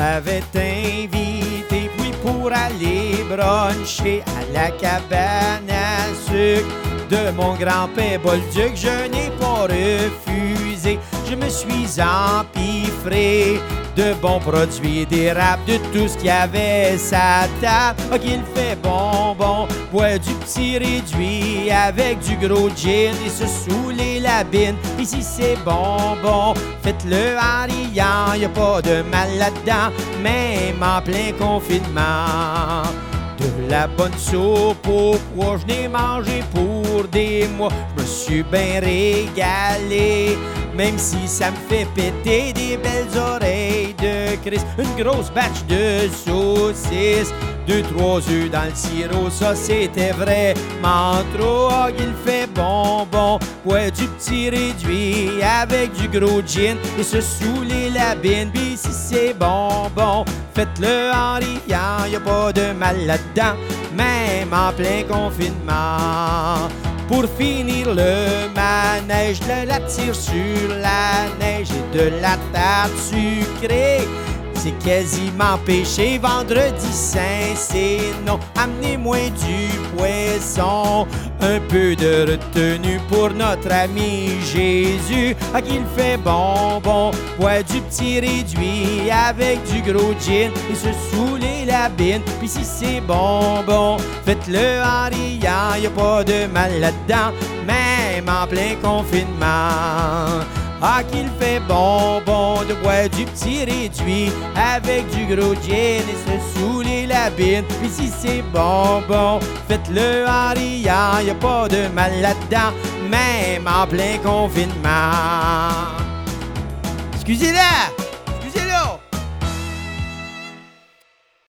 m'avait invité, puis pour aller bruncher à la cabane à sucre de mon grand-père Bolduc, je n'ai pas refusé. Je me suis empiffré de bons produits d'érable, de tout ce qu'il y avait sa table. Qu'il fait bonbon, petit réduit avec du gros gin et se saouler la bine. Ici c'est bonbon, faites-le en riant, y a pas de mal là-dedans, même en plein confinement. De la bonne soupe au je n'ai mangé pour des mois. Je me suis bien régalé, même si ça me fait péter des belles oreilles de Christ. Une grosse batch de saucisses, deux, trois œufs dans le sirop, ça c'était vraiment trop. Il fait bonbon, ouais, du petit réduit avec du gros gin et se saouler la bine. Puis si c'est bonbon, faites-le en riant, y a pas de mal là-dedans, même en plein confinement. Pour finir le manège, de la tire sur la neige et de la tarte sucrée. C'est quasiment péché, vendredi saint, c'est non. Amenez-moi du poisson, un peu de retenue pour notre ami Jésus. À qu'il fait bonbon, bois du petit réduit avec du gros gin et se saouler la bine. Puis si c'est bonbon, faites-le en riant, y a pas de mal là-dedans, même en plein confinement. Ah, qu'il fait bonbon de boire du petit réduit avec du gros gin et se saouler la bine. Puis si c'est bonbon, faites-le en riant, y pas de mal là-dedans, même en plein confinement. Excusez-la!